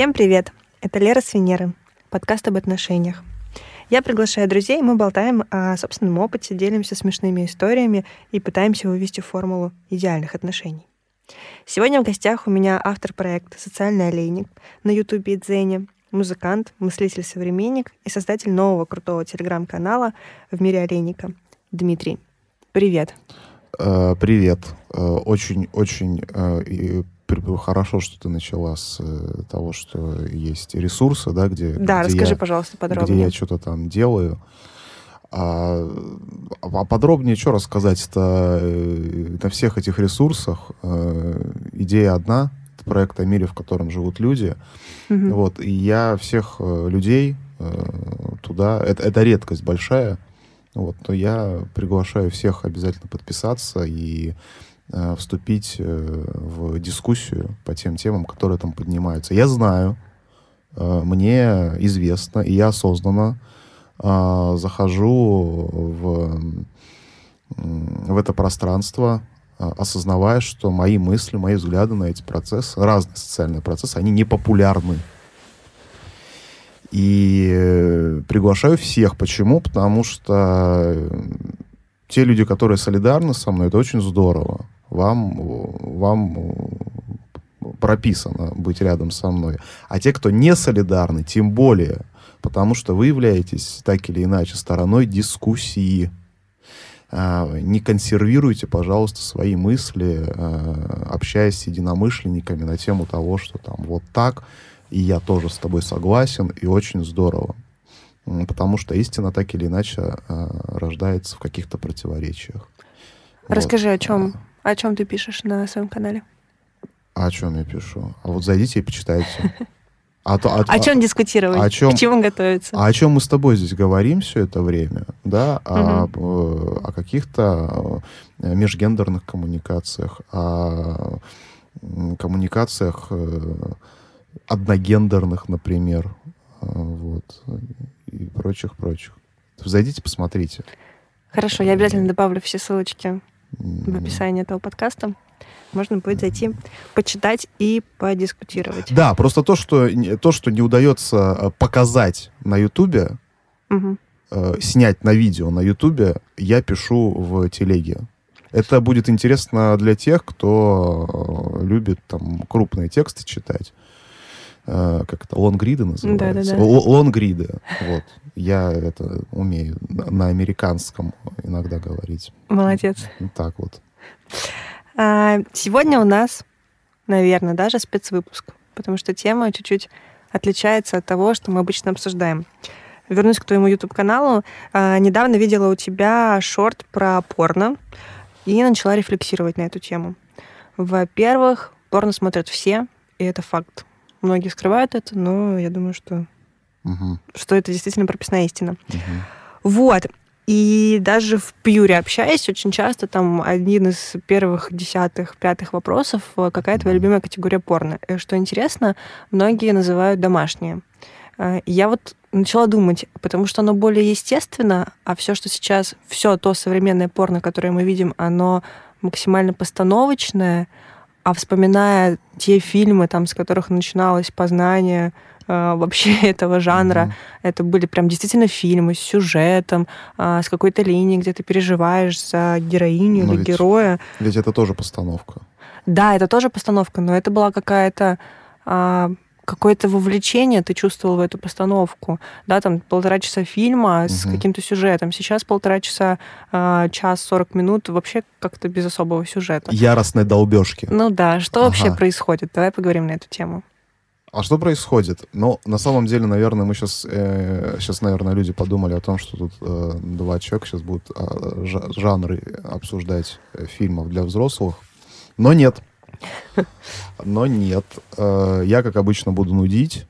Всем привет! Это Лера с Венеры, подкаст об отношениях. Я приглашаю друзей, мы болтаем о собственном опыте, делимся смешными историями и пытаемся вывести формулу идеальных отношений. Сегодня в гостях у меня автор проекта «Социальный олейник» на Ютубе и Дзене, музыкант, мыслитель-современник и создатель нового крутого телеграм-канала в мире олейника Дмитрий. Привет. Э, привет. Очень-очень э, э, хорошо, что ты начала с того, что есть ресурсы, да, где... Да, где расскажи, я, пожалуйста, подробнее. Где я что-то там делаю. А, а подробнее что рассказать-то? На всех этих ресурсах идея одна. Это проект о мире, в котором живут люди. Угу. Вот, и я всех людей туда... Это, это редкость большая вот, то я приглашаю всех обязательно подписаться и э, вступить э, в дискуссию по тем темам, которые там поднимаются. Я знаю, э, мне известно, и я осознанно э, захожу в, в это пространство, э, осознавая, что мои мысли, мои взгляды на эти процессы, разные социальные процессы, они не популярны. И э, приглашаю всех. Почему? Потому что э, те люди, которые солидарны со мной, это очень здорово. Вам, вам прописано быть рядом со мной. А те, кто не солидарны, тем более, потому что вы являетесь так или иначе стороной дискуссии. А, не консервируйте, пожалуйста, свои мысли, общаясь с единомышленниками на тему того, что там вот так, и я тоже с тобой согласен, и очень здорово. Потому что истина так или иначе э, рождается в каких-то противоречиях. Расскажи, вот. о чем, о чем ты пишешь на своем канале? О чем я пишу? А вот зайдите и почитайте. А то, а, о чем а, дискутировать? О чем, К чему готовиться? А о чем мы с тобой здесь говорим все это время, да? Угу. О, о каких-то э, межгендерных коммуникациях, о коммуникациях э, одногендерных, например, а, вот, и прочих-прочих. Зайдите, посмотрите. Хорошо, я обязательно добавлю все ссылочки в описании этого подкаста. Можно будет зайти, почитать и подискутировать. Да, просто то, что, то, что не удается а, показать на Ютубе, угу. э, снять на видео на Ютубе, я пишу в телеге. Это будет интересно для тех, кто э, любит там крупные тексты читать. Э, как это, лонгриды называются? Да, да, да. Лонгриды, вот. Я это умею на американском иногда говорить. Молодец. Так вот. А, сегодня у нас, наверное, даже спецвыпуск, потому что тема чуть-чуть отличается от того, что мы обычно обсуждаем. Вернусь к твоему YouTube-каналу. А, недавно видела у тебя шорт про порно и начала рефлексировать на эту тему. Во-первых, порно смотрят все, и это факт. Многие скрывают это, но я думаю, что, угу. что это действительно прописная истина. Угу. Вот. И даже в Пьюре общаясь, очень часто там один из первых, десятых, пятых вопросов, э, какая твоя любимая категория порно. И что интересно, многие называют домашние. Э, я вот начала думать, потому что оно более естественно, а все, что сейчас, все то современное порно, которое мы видим, оно максимально постановочное, а вспоминая те фильмы, там, с которых начиналось познание э, вообще этого жанра, mm-hmm. это были прям действительно фильмы с сюжетом, э, с какой-то линией, где ты переживаешь за героиню но или ведь, героя. Ведь это тоже постановка. Да, это тоже постановка, но это была какая-то э, какое-то вовлечение ты чувствовал в эту постановку, да, там полтора часа фильма с угу. каким-то сюжетом. Сейчас полтора часа, э, час сорок минут вообще как-то без особого сюжета. Яростной долбежки. Ну да, что ага. вообще происходит? Давай поговорим на эту тему. А что происходит? Ну, на самом деле, наверное, мы сейчас, э, сейчас, наверное, люди подумали о том, что тут э, два человека сейчас будут э, жанры обсуждать э, фильмов для взрослых. Но нет. Но нет. Э, я, как обычно, буду нудить.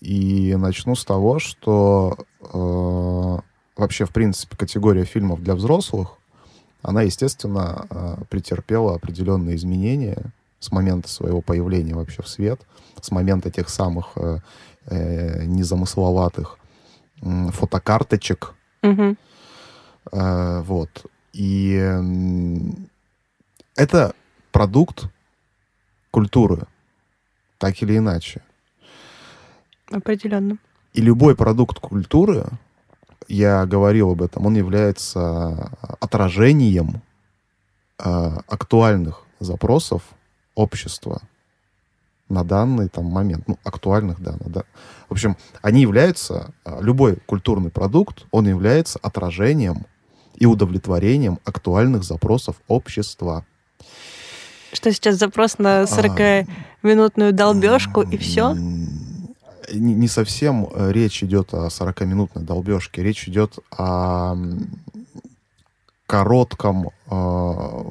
И начну с того, что э, вообще, в принципе, категория фильмов для взрослых, она, естественно, э, претерпела определенные изменения с момента своего появления вообще в свет, с момента тех самых незамысловатых фотокарточек. Угу. Вот. И это продукт культуры, так или иначе. Определенно. И любой продукт культуры, я говорил об этом, он является отражением э, актуальных запросов общества на данный там момент, ну, актуальных, да, да. В общем, они являются, э, любой культурный продукт, он является отражением и удовлетворением актуальных запросов общества. Что сейчас запрос на 40-минутную долбежку и все? Не, не совсем э, речь идет о 40-минутной долбежке. Речь идет о коротком, э,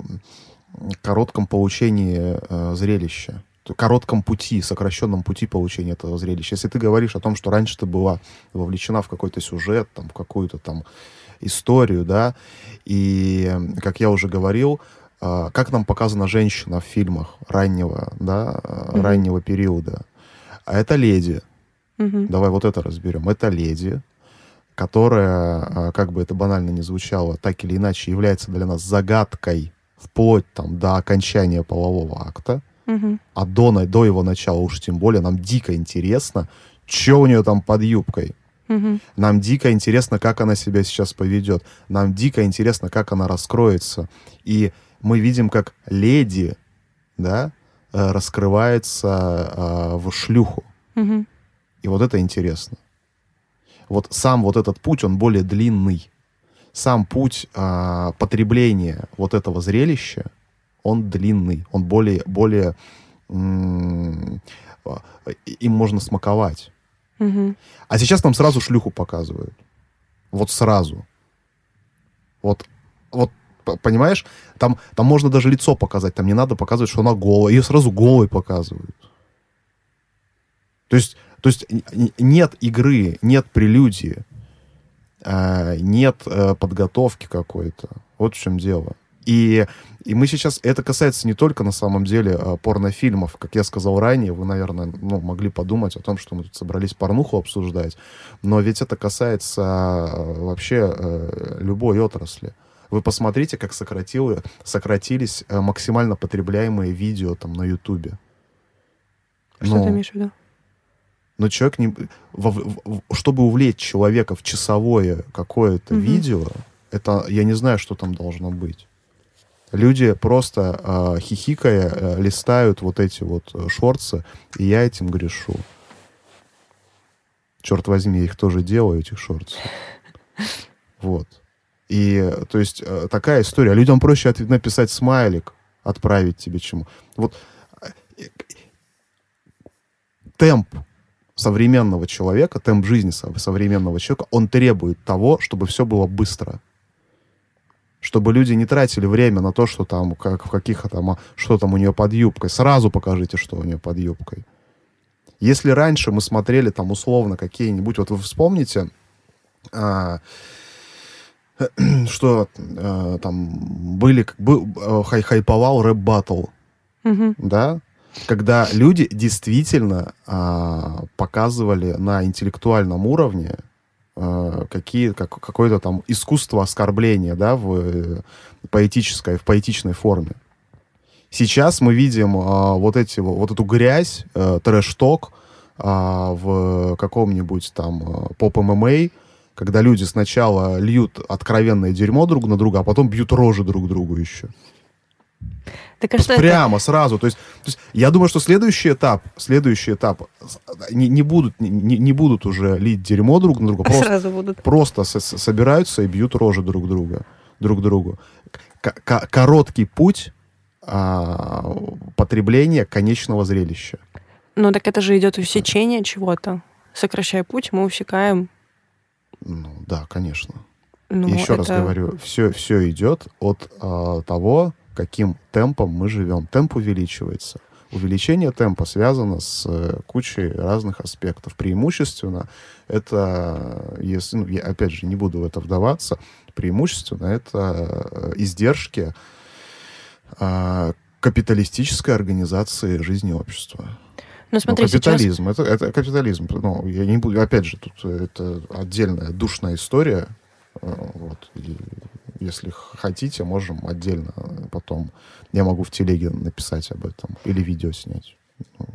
коротком получении э, зрелища коротком пути, сокращенном пути получения этого зрелища. Если ты говоришь о том, что раньше ты была вовлечена в какой-то сюжет, там, в какую-то там историю, да, и, как я уже говорил, а, как нам показана женщина в фильмах раннего, да, mm-hmm. раннего периода. А это леди. Mm-hmm. Давай вот это разберем. Это леди, которая, а, как бы это банально не звучало, так или иначе является для нас загадкой вплоть там до окончания полового акта. Mm-hmm. А до, до его начала уж тем более нам дико интересно, что у нее там под юбкой. Угу. Нам дико интересно, как она себя сейчас поведет. Нам дико интересно, как она раскроется. И мы видим, как леди, да, э, раскрывается э, в шлюху. Угу. И вот это интересно. Вот сам вот этот путь, он более длинный. Сам путь э, потребления вот этого зрелища, он длинный, он более, более им можно смаковать. Угу. А сейчас нам сразу шлюху показывают. Вот сразу. Вот, вот понимаешь, там, там можно даже лицо показать, там не надо показывать, что она голая. Ее сразу голой показывают. То есть, то есть нет игры, нет прелюдии, а, нет э, подготовки какой-то. Вот в чем дело. И, и мы сейчас, это касается не только на самом деле а, порнофильмов, как я сказал ранее, вы, наверное, ну, могли подумать о том, что мы тут собрались порнуху обсуждать, но ведь это касается а, вообще э, любой отрасли. Вы посмотрите, как сократило, сократились э, максимально потребляемые видео там на Ютубе. Что ну, ты имеешь в виду? Но человек не... В, в, чтобы увлечь человека в часовое какое-то угу. видео, это я не знаю, что там должно быть. Люди просто э, хихикая э, листают вот эти вот э, шорцы, и я этим грешу. Черт возьми, я их тоже делаю, этих шортс. Вот. И, то есть, э, такая история. Людям проще от, написать смайлик, отправить тебе чему. Вот э, темп современного человека, темп жизни современного человека, он требует того, чтобы все было быстро чтобы люди не тратили время на то, что там, как, в каких там, а, что там у нее под юбкой. Сразу покажите, что у нее под юбкой. Если раньше мы смотрели там условно какие-нибудь, вот вы вспомните, а, что а, там были, был, а, хай, хайповал рэп-баттл, да, когда люди действительно а, показывали на интеллектуальном уровне Э, какие, как, какое-то там искусство оскорбления, да, в э, поэтической, в поэтичной форме. Сейчас мы видим а, вот, эти, вот эту грязь, а, трэш-ток а, в каком-нибудь там поп-ММА, когда люди сначала льют откровенное дерьмо друг на друга, а потом бьют рожи друг другу еще. Так, а что Прямо, это? сразу. То есть, то есть я думаю, что следующий этап, следующий этап не, не, будут, не, не будут уже лить дерьмо друг на друга. Просто, сразу будут. Просто с, с, собираются и бьют рожи друг друга, друг другу. К -к Короткий путь а, потребления конечного зрелища. Ну так это же идет усечение чего-то. Сокращая путь, мы усекаем. Ну да, конечно. Ну, Еще это... раз говорю, все, все идет от а, того, каким темпом мы живем. Темп увеличивается. Увеличение темпа связано с э, кучей разных аспектов. Преимущественно это, если, ну, я опять же не буду в это вдаваться, преимущественно это э, издержки э, капиталистической организации жизни общества. Ну, смотри, Но капитализм, сейчас... это, это капитализм. Ну, я не буду, опять же, тут это отдельная душная история. Вот, и если хотите, можем отдельно потом. Я могу в телеге написать об этом или видео снять. Ну.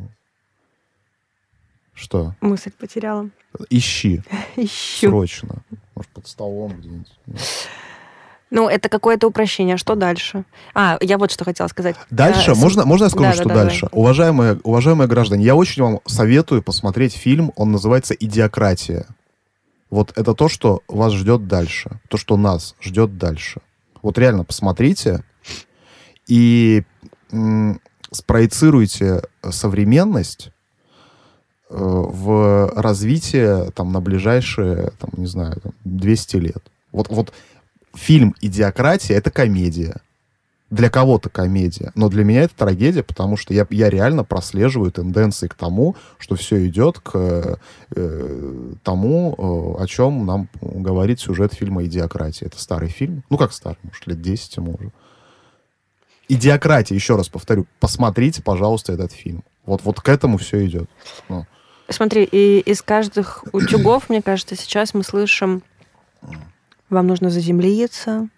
Что? Мысль потеряла. Ищи. Ищу. Срочно. Может, под столом где-нибудь. Ну, это какое-то упрощение. Что дальше? А, я вот что хотела сказать. Дальше, А, можно, можно я скажу, Да, что да, да, дальше? Уважаемые, уважаемые граждане, я очень вам советую посмотреть фильм, он называется «Идиократия». Вот это то, что вас ждет дальше, то, что нас ждет дальше. Вот реально посмотрите и спроецируйте современность э, в развитие там, на ближайшие, там, не знаю, там, 200 лет. Вот, вот фильм «Идиократия» — это комедия. Для кого-то комедия, но для меня это трагедия, потому что я, я реально прослеживаю тенденции к тому, что все идет к э, тому, э, о чем нам говорит сюжет фильма «Идиократия». Это старый фильм. Ну, как старый, может, лет 10 ему уже. «Идиократия», еще раз повторю, посмотрите, пожалуйста, этот фильм. Вот, вот к этому все идет. Ну, Смотри, и из каждых утюгов, мне кажется, сейчас мы слышим, вам нужно заземлиться,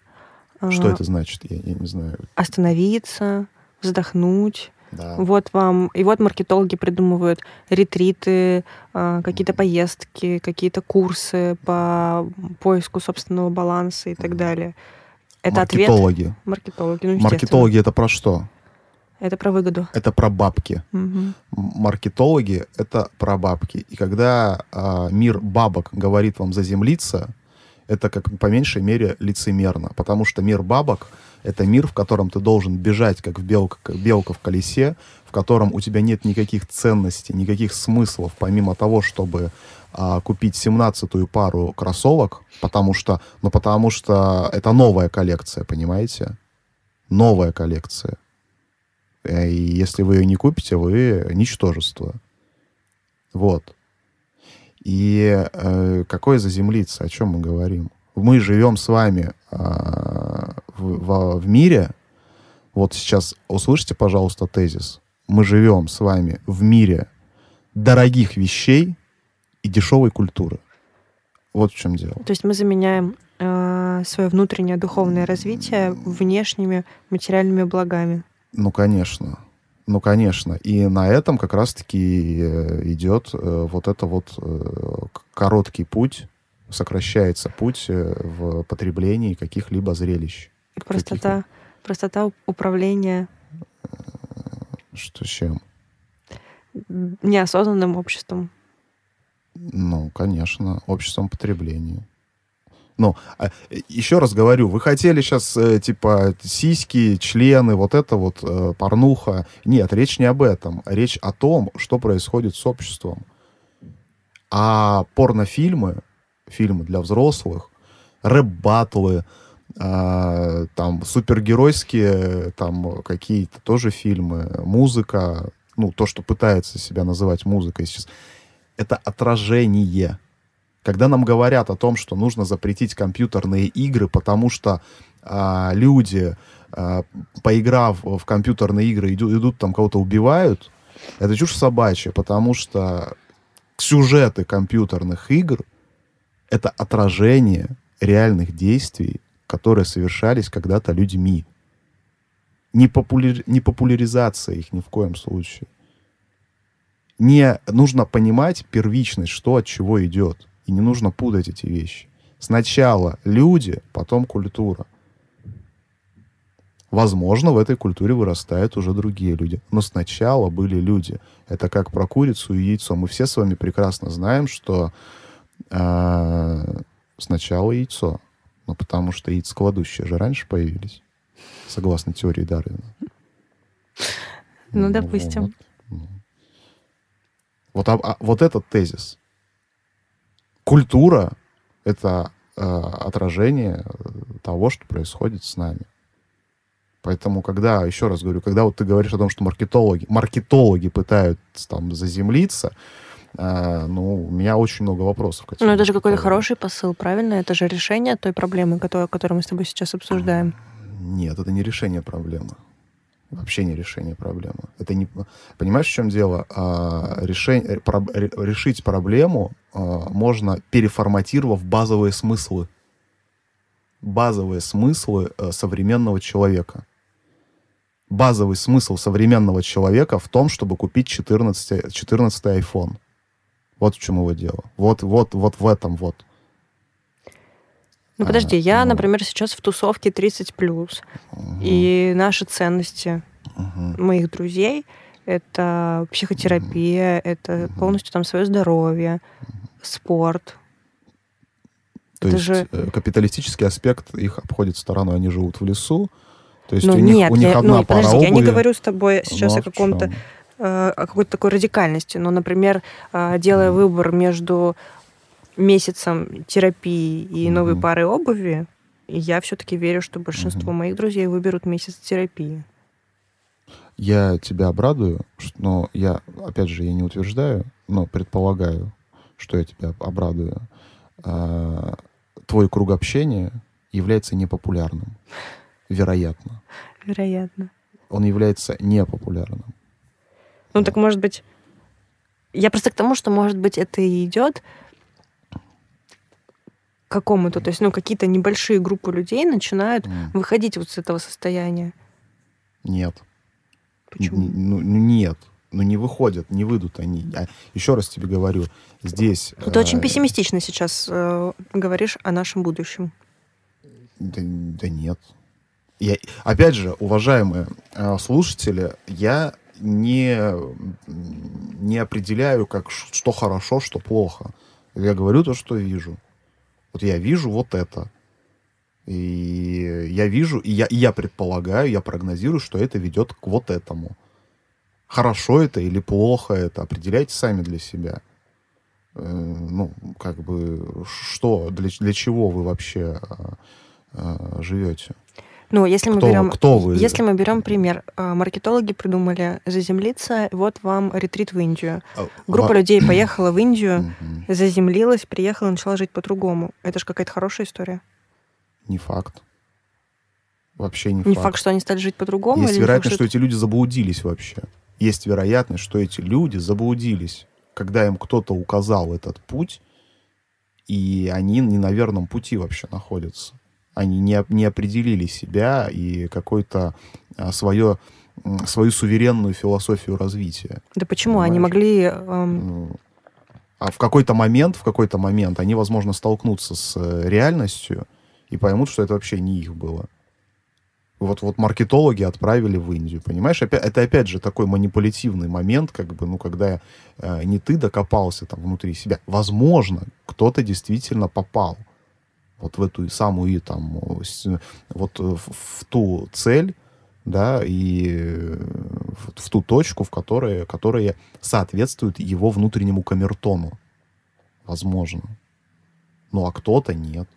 что а, это значит? Я, я не знаю. остановиться, вздохнуть. Да. Вот вам. И вот маркетологи придумывают ретриты, а, какие-то поездки, какие-то курсы по поиску собственного баланса и так далее. Это ответ Маркетологи. маркетологи. Ну. Маркетологи это про что? Это про выгоду. Это про бабки. М- Маркетологи это про бабки. И когда а, мир бабок говорит вам заземлиться, это как по меньшей мере лицемерно. Потому что мир бабок это мир, в котором ты должен бежать, как, белка, белка в колесе, в котором у тебя нет никаких ценностей, никаких смыслов, помимо того, чтобы а, купить 17-ю пару кроссовок, потому что, ну, потому что это новая коллекция, понимаете? Новая коллекция. Э, И если вы ее не купите, вы ничтожество. Вот. И э, какое заземлиться? О чем мы говорим? Мы живем с вами а, в, во- в мире. Вот сейчас услышите, пожалуйста, тезис. Мы живем с вами в мире дорогих вещей и дешевой культуры. Вот в чем дело. То есть мы заменяем свое внутреннее духовное развитие внешними материальными благами. Ну, конечно. Ну, конечно. И на этом как раз-таки э, идет э, вот это вот э, короткий путь, сокращается путь в потреблении каких-либо зрелищ. И простота, простота управления Что с чем? неосознанным обществом. Ну, конечно, обществом потребления. Ну, а, э, еще раз говорю, вы хотели сейчас, э, типа, сиськи, члены, вот это вот, э, порнуха. Нет, речь не об этом. Речь о том, что происходит с обществом. А порнофильмы, фильмы для взрослых, рэп-баттлы, а, там, супергеройские, там, какие-то тоже фильмы, музыка, ну, то, что пытается себя называть музыкой сейчас, это отражение. Когда нам говорят о том, что нужно запретить компьютерные игры, потому что а, люди, а, поиграв в компьютерные игры, идут, идут там кого-то убивают, это чушь собачья, потому что сюжеты компьютерных игр — это отражение реальных действий, которые совершались когда-то людьми. Не, популяри- не популяризация их ни в коем случае. Не нужно понимать первичность, что от чего идет. И не нужно путать эти вещи. Сначала люди, потом культура. Возможно, в этой культуре вырастают уже другие люди. Но сначала были люди. Это как про курицу и яйцо. Мы все с вами прекрасно знаем, что э, сначала яйцо. Ну, потому что яйцекладущие же раньше появились. Согласно теории Дарвина. Ну, допустим. Вот. Вот, а- вот этот тезис. Культура — это э, отражение э, того, что происходит с нами. Поэтому, когда, еще раз говорю, когда вот ты говоришь о том, что маркетологи, маркетологи пытаются там заземлиться, э, ну, у меня очень много вопросов. Ну, это же какой-то хороший посыл, правильно? Это же решение той проблемы, которую, которую мы с тобой сейчас обсуждаем. Нет, это не решение проблемы. Вообще не решение проблемы. Это не... Понимаешь, в чем дело? А, решень- э, ре- Решить проблему а, можно, переформатировав базовые смыслы. Базовые смыслы э, современного человека. Базовый смысл современного человека в том, чтобы купить 14, 14 iPhone. Вот в чем его дело. Вот, вот, вот в этом вот. Ну подожди, А, я, ну. например, сейчас в тусовке 30 плюс. И наши ценности Мгм. моих друзей это психотерапия, это полностью там свое здоровье, спорт. То это есть же- э, капиталистический аспект их обходит стороной, они живут в лесу. То есть ну у них, нет, у них я, одна ну, пара подожди, я не обуви. говорю с тобой сейчас Ну, о а каком-то э, о какой-то такой радикальности. Но, например, э, делая выбор между месяцем терапии и новой Мгм. парой обуви, я все-таки верю, что большинство моих друзей выберут месяц терапии. Я тебя обрадую, но я, опять же, я не утверждаю, но предполагаю, что я тебя обрадую. А, Твой круг общения является непопулярным. Вероятно. Вероятно. Он является непопулярным. Ну так может быть... Я просто к тому, что, может быть, это и идет какому-то, то есть, ну, какие-то небольшие группы людей начинают М, выходить вот с этого состояния. Нет. Почему? Н- Ну, ну, нет. Ну, не выходят, не выйдут они. А еще раз тебе говорю, здесь... Ты очень э, пессимистично сейчас э, говоришь о нашем будущем. Да, да нет. Я, опять же, уважаемые э, слушатели, я не, не определяю, как, что хорошо, что плохо. Я говорю то, что вижу. Вот я вижу вот это. И я вижу, и я, и я предполагаю, я прогнозирую, что это ведет к вот этому. Хорошо это или плохо это, определяйте сами для себя. Э, ну, как бы, что, для, для чего вы вообще э, э, живете? Ну, если мы Кто, берем... кто вы? Если мы берем пример, э, маркетологи придумали заземлиться, вот вам ретрит в Индию. А, Группа ва- людей поехала в Индию, заземлилась, приехала, начала жить по-другому. Это же какая-то хорошая история. Не факт. Вообще не, Не факт, что они стали жить по-другому. Есть не факт, вероятность, что эти люди заблудились вообще. Есть вероятность, что эти люди заблудились, когда им кто-то указал этот путь, и они не на верном пути вообще находятся. Они не, не определили себя и какой-то а, свое, свою суверенную философию развития. Да почему? Они Понимаешь? могли... эм, Ну, А в какой-то момент, в какой-то момент они, возможно, столкнутся с э, реальностью и поймут, что это вообще не их было. Вот, вот маркетологи отправили в Индию, понимаешь? Опя- это опять же такой манипулятивный момент, как бы, ну, когда э, не ты докопался там внутри себя. Возможно, кто-то действительно попал вот в эту самую там вот э, в, ту цель, да, и э, в, ту точку, в которой, которая соответствует его внутреннему камертону. Возможно. Ну, а кто-то нет.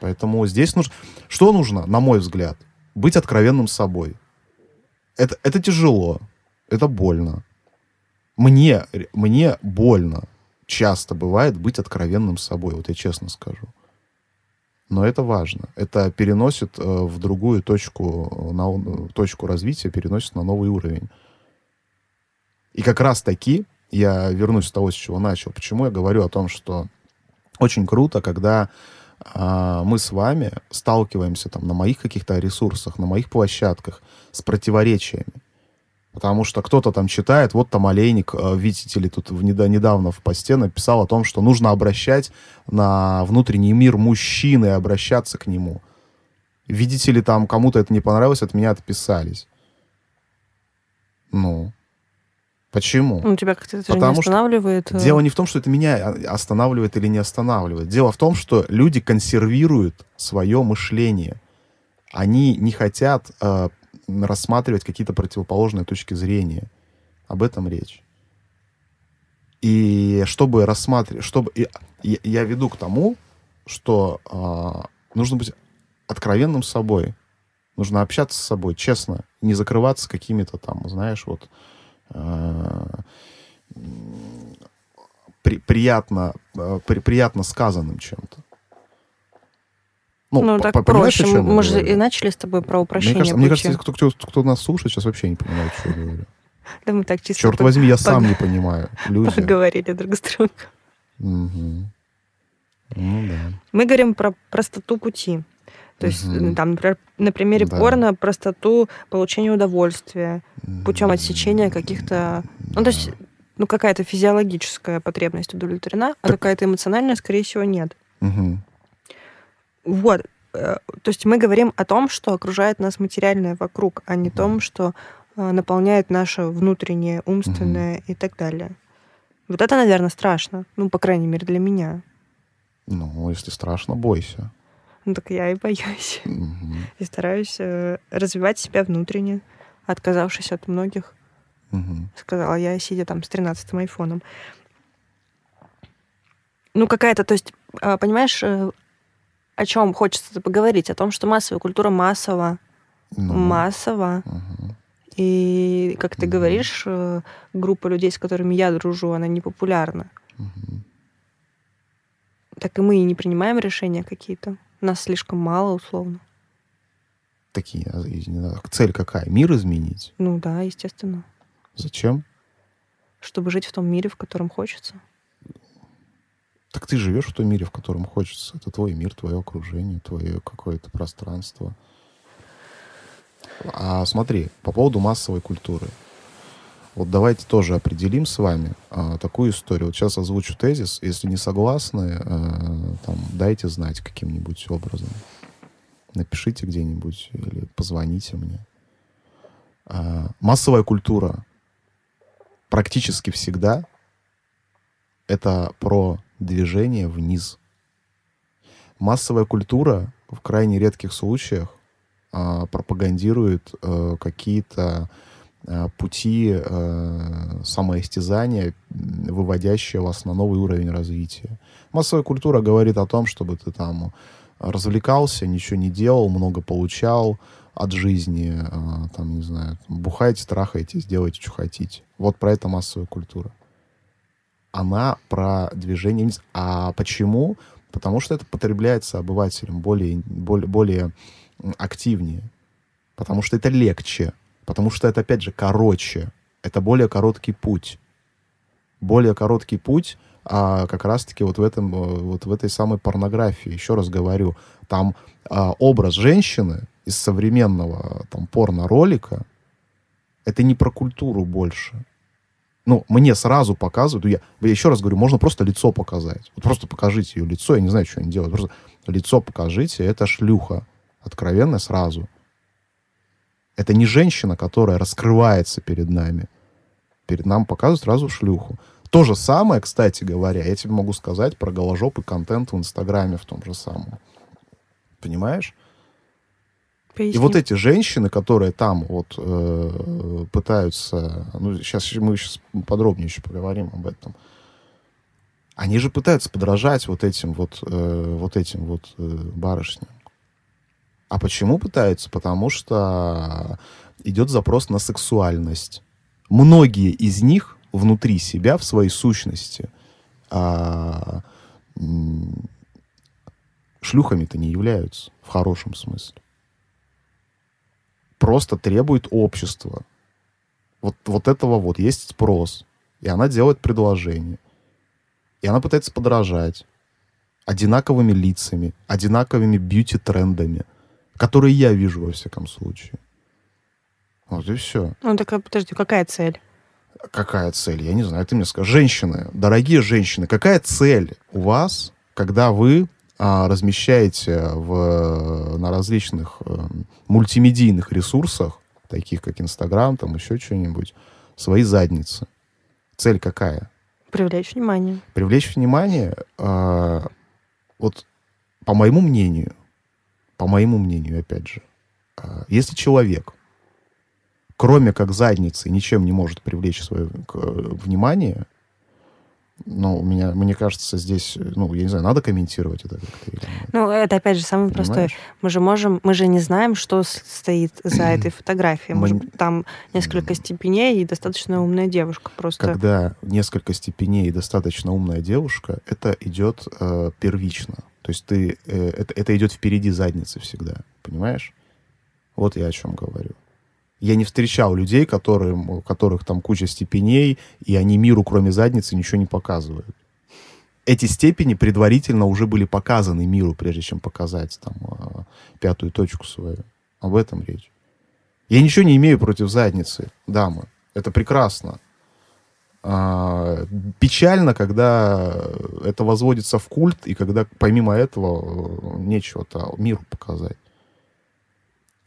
Поэтому здесь нужно... Что нужно, на мой взгляд? Быть откровенным с собой. Это, это тяжело. Это больно. Мне, мне больно часто бывает быть откровенным с собой, вот я честно скажу. Но это важно. Это переносит э, в другую точку, э, на, э, точку развития, переносит на новый уровень. И как раз таки, я вернусь с того, с чего начал, почему я говорю о том, что очень круто, когда а, мы с вами сталкиваемся там на моих каких-то ресурсах, на моих площадках с противоречиями. Потому что кто-то там читает, вот там Олейник, э, видите ли, тут недавно в посте написал о том, что нужно обращать на внутренний мир мужчины и обращаться к нему. Видите ли, там кому-то это не понравилось, от меня отписались. Ну, почему? ну, тебя как-то это же не Потому что останавливает. э, Дело не в том, что это меня а, останавливает или не останавливает. Дело в том, что люди консервируют свое мышление. Они не хотят э, рассматривать какие-то противоположные точки зрения. Об этом речь. И чтобы рассматривать, чтобы и- и- я веду к тому, что а, нужно быть откровенным с собой, нужно общаться с собой, честно, не закрываться какими-то там, знаешь, вот м, при- приятно, э, при- приятно сказанным чем-то. Ну, по- так проще. Мы же и начали с тобой про Мне упрощение кажется, мне кажется, кто, кто, кто нас слушает, сейчас вообще не понимает, что я говорю. Да мы так чисто Черт возьми, я сам не понимаю. Люди. поговорили друг с другом. Мгм. Ну да. Мы говорим про простоту пути. То есть, ну, там, например, на примере Да. порно простоту получения удовольствия путем отсечения каких-то... Ну, то есть, ну, какая-то физиологическая потребность удовлетворена, а какая-то эмоциональная, скорее всего, нет. Мгм. Вот. Э, То есть мы говорим о том, что окружает нас материальное вокруг, а не том, что э, наполняет наше внутреннее, умственное и так далее. Вот это, наверное, страшно. Ну, по крайней мере, для меня. Ну, если страшно, бойся. Ну, так я и боюсь. Мгм. И стараюсь э, развивать себя внутренне, отказавшись от многих, Мгм. сказала я, сидя там с 13-м айфоном. Ну, какая-то, то есть, а, понимаешь, э, о чем хочется поговорить? О том, что массовая культура массово, Ну, массово. мгм. И, как ты Мгм. говоришь, э, группа людей, с которыми я дружу, она не популярна. Мгм. Так и мы и не принимаем решения какие-то. Нас слишком мало, условно. Такие, цель какая? Мир изменить? Ну да, естественно. Зачем? Чтобы жить в том мире, в котором хочется. Так ты живешь в том мире, в котором хочется. Это твой мир, твое окружение, твое какое-то пространство. А смотри, по поводу массовой культуры. Вот давайте тоже определим с вами а, такую историю. Вот сейчас озвучу тезис. Если не согласны, а, там, дайте знать каким-нибудь образом. Напишите где-нибудь или позвоните мне. А, массовая культура практически всегда это про движение вниз. Массовая культура в крайне редких случаях а, пропагандирует э, какие-то э, пути э, самоистязания, выводящие вас на новый уровень развития. Массовая культура говорит о том, чтобы ты там развлекался, ничего не делал, много получал от жизни, а, там, не знаю, бухайте, трахайтесь, делайте, что хотите. Вот про это массовая культура она про движение вниз. А почему? Потому что это потребляется обывателем более, более, более активнее. Потому что это легче. Потому что это, опять же, короче. Это более короткий путь. Более короткий путь а, как раз-таки вот в, этом, э, вот в этой самой порнографии. Еще раз говорю, там а, образ женщины из современного там, порно-ролика это не про культуру больше ну, мне сразу показывают, я, я еще раз говорю, можно просто лицо показать. Вот просто покажите ее лицо, я не знаю, что они делают. Просто лицо покажите, это шлюха. Откровенно сразу. Это не женщина, которая раскрывается перед нами. Перед нам показывают сразу шлюху. То же самое, кстати говоря, я тебе могу сказать про голожопый контент в Инстаграме в том же самом. Понимаешь? И Поясни. вот эти женщины, которые там вот э, пытаются, ну сейчас мы сейчас подробнее еще поговорим об этом, они же пытаются подражать вот этим вот э, вот этим вот э, барышням. А почему пытаются? Потому что идет запрос на сексуальность. Многие из них внутри себя в своей сущности м, шлюхами-то не являются в хорошем смысле просто требует общества. Вот, вот этого вот есть спрос. И она делает предложение. И она пытается подражать одинаковыми лицами, одинаковыми бьюти-трендами, которые я вижу во всяком случае. Вот и все. Ну, так, а, подожди, какая цель? Какая цель? Я не знаю, ты мне скажи. Женщины, дорогие женщины, какая цель у вас, когда вы размещаете в, на различных э, мультимедийных ресурсах, таких как Инстаграм, там еще что-нибудь, свои задницы? Цель какая? Привлечь внимание. Привлечь внимание, а, вот по моему мнению, по моему мнению, опять же, а, если человек, кроме как задницы, ничем не может привлечь свое к- внимание, ну, у меня, мне кажется, здесь, ну, я не знаю, надо комментировать это как-то или? Ну, это, опять же, простой. Понимаешь? Мы же можем, мы же не знаем, что стоит за этой фотографией. Мы Может быть, там несколько степеней и достаточно умная девушка. Просто Когда несколько степеней и достаточно умная девушка, это идет э, первично. То есть ты, э, это, это идет впереди задницы всегда, понимаешь? Вот я о чем говорю. Я не встречал людей, которые, у которых там куча степеней, и они миру, кроме задницы, ничего не показывают. Эти степени предварительно уже были показаны миру, прежде чем показать там э, пятую точку свою. Об этом речь. Я ничего не имею против задницы, дамы. Это прекрасно. А, печально, когда это возводится в культ, и когда помимо этого э, нечего-то миру показать.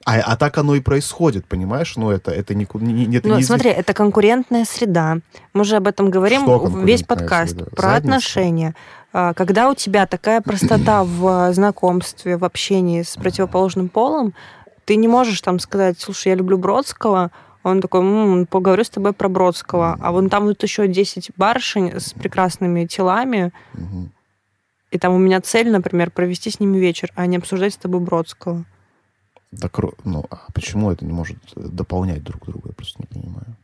А, а так оно и происходит, понимаешь? Ну, это, это никуда не... Это ну, не смотри, это конкурентная среда. Мы же об этом говорим весь подкаст. Среда? Про Задница. отношения. А, когда у тебя такая простота в знакомстве, в общении с противоположным полом, ты не можешь там сказать, слушай, я люблю Бродского, он такой, м-м, поговорю с тобой про Бродского. А вон там вот еще 10 барышень с прекрасными телами. И там у меня цель, например, провести с ними вечер, а не обсуждать с тобой Бродского. Так, ну, а почему это не может дополнять друг друга? Я просто не понимаю.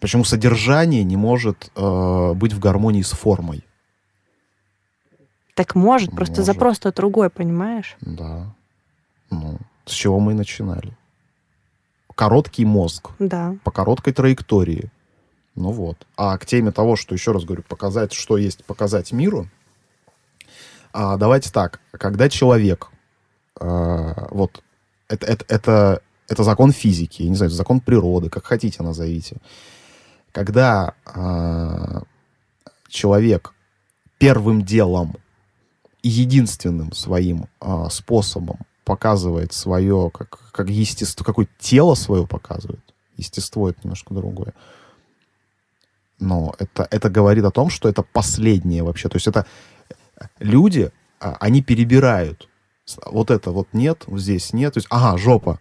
Почему содержание не может э, быть в гармонии с формой? Так может, просто может. запрос-то другой, понимаешь? Да. Ну, с чего мы и начинали короткий мозг. Да. По короткой траектории. Ну вот. А к теме того, что, еще раз говорю, показать, что есть показать миру, а, давайте так. Когда человек, а, вот, это, это, это, это закон физики, я не знаю, закон природы, как хотите назовите. Когда а, человек первым делом и единственным своим а, способом показывает свое, как, как естество, какое тело свое показывает. Естество это немножко другое. Но это, это говорит о том, что это последнее вообще. То есть это люди, а, они перебирают. Вот это вот нет, вот здесь нет. То есть, ага, жопа.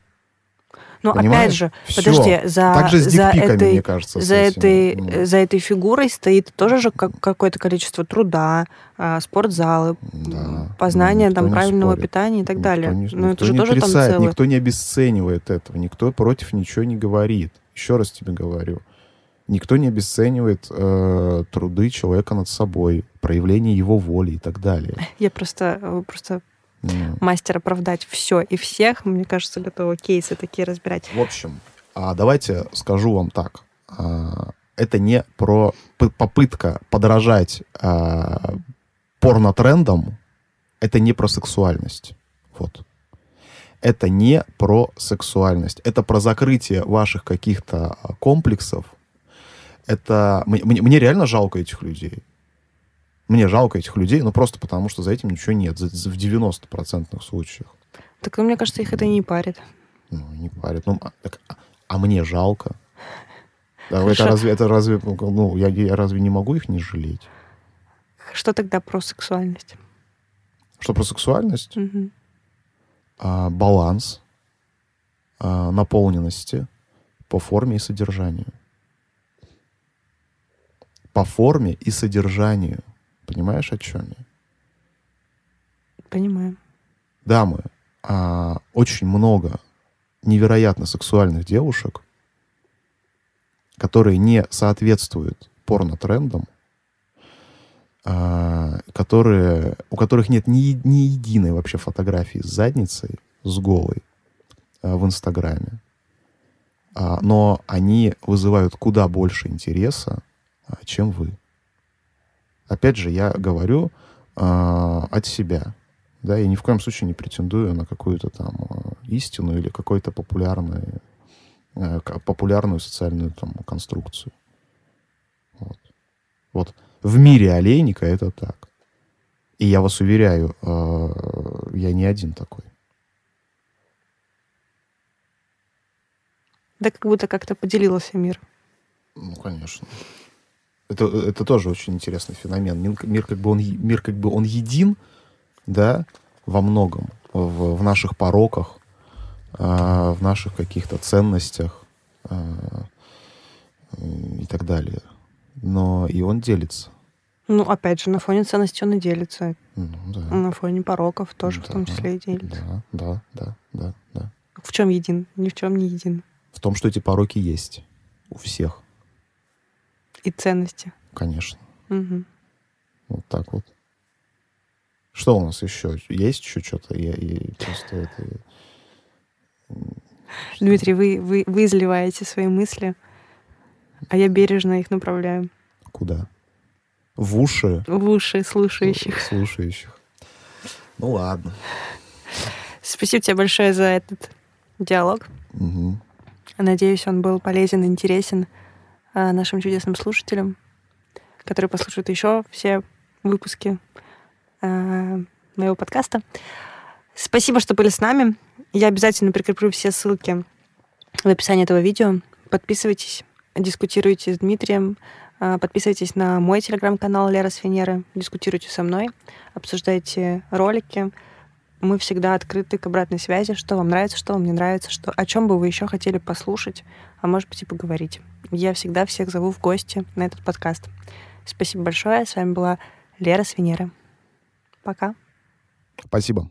Но Понимаешь? опять же, Все. подожди, за, так же с за, этой, мне кажется, за, этой, ну. за этой фигурой стоит тоже же как, какое-то количество труда, а, спортзалы, да. познание там, правильного спорит. питания и так никто далее. Не, Но это же тоже отрицает, там целое. Никто не обесценивает этого, никто против ничего не говорит. Еще раз тебе говорю. Никто не обесценивает э, труды человека над собой, проявление его воли и так далее. Я просто, э, просто mm. мастер оправдать все и всех, мне кажется, готова кейсы такие разбирать. В общем, а давайте скажу вам так. А, это не про попытка подражать а, порно-трендам, это не про сексуальность. Вот. Это не про сексуальность. Это про закрытие ваших каких-то комплексов. Это... Мне, мне реально жалко этих людей. Мне жалко этих людей, ну просто потому, что за этим ничего нет, за, за, в 90% случаях. Так, ну, мне кажется, их это не парит. Ну, не парит. Ну, а, так, а, а мне жалко. Да, это разве, это разве, ну, я, я разве не могу их не жалеть? Что тогда про сексуальность? Что про сексуальность? Угу. А, баланс а, наполненности по форме и содержанию. По форме и содержанию. Понимаешь, о чем я? Понимаю. Дамы, а, очень много невероятно сексуальных девушек, которые не соответствуют порно-трендам, а, которые, у которых нет ни, ни единой вообще фотографии с задницей, с голой а, в Инстаграме. А, но они вызывают куда больше интереса, а, чем вы. Опять же, я говорю э, от себя. Да, я ни в коем случае не претендую на какую-то там э, истину или какую-то популярную, э, популярную социальную там конструкцию. Вот. вот. В мире олейника это так. И я вас уверяю, э, я не один такой. Да как будто как-то поделился мир. Ну, конечно. Это, это тоже очень интересный феномен. Мир, мир, как бы он, мир как бы он един, да, во многом. В, в наших пороках, э, в наших каких-то ценностях э, и так далее. Но и он делится. Ну, опять же, на фоне ценностей он и делится. Ну, да. На фоне пороков тоже да, в том числе и делится. Да, да, да, да, да. В чем един? Ни в чем не един. В том, что эти пороки есть у всех. И ценности. Конечно. Угу. Вот так вот. Что у нас еще? Есть еще что-то? Я, я просто это... Дмитрий, вы, вы, вы изливаете свои мысли, а я бережно их направляю. Куда? В уши? В уши слушающих. Слушающих. Ну ладно. Спасибо тебе большое за этот диалог. Угу. Надеюсь, он был полезен, интересен. А, нашим чудесным слушателям, которые послушают еще все выпуски а, моего подкаста. Спасибо, что были с нами. Я обязательно прикреплю все ссылки в описании этого видео. Подписывайтесь, дискутируйте с Дмитрием, а, подписывайтесь на мой телеграм-канал Лера с Венеры, дискутируйте со мной, обсуждайте ролики. Мы всегда открыты к обратной связи, что вам нравится, что вам не нравится, что, о чем бы вы еще хотели послушать, а может быть и поговорить. Я всегда всех зову в гости на этот подкаст. Спасибо большое. С вами была Лера с Венеры. Пока. Спасибо.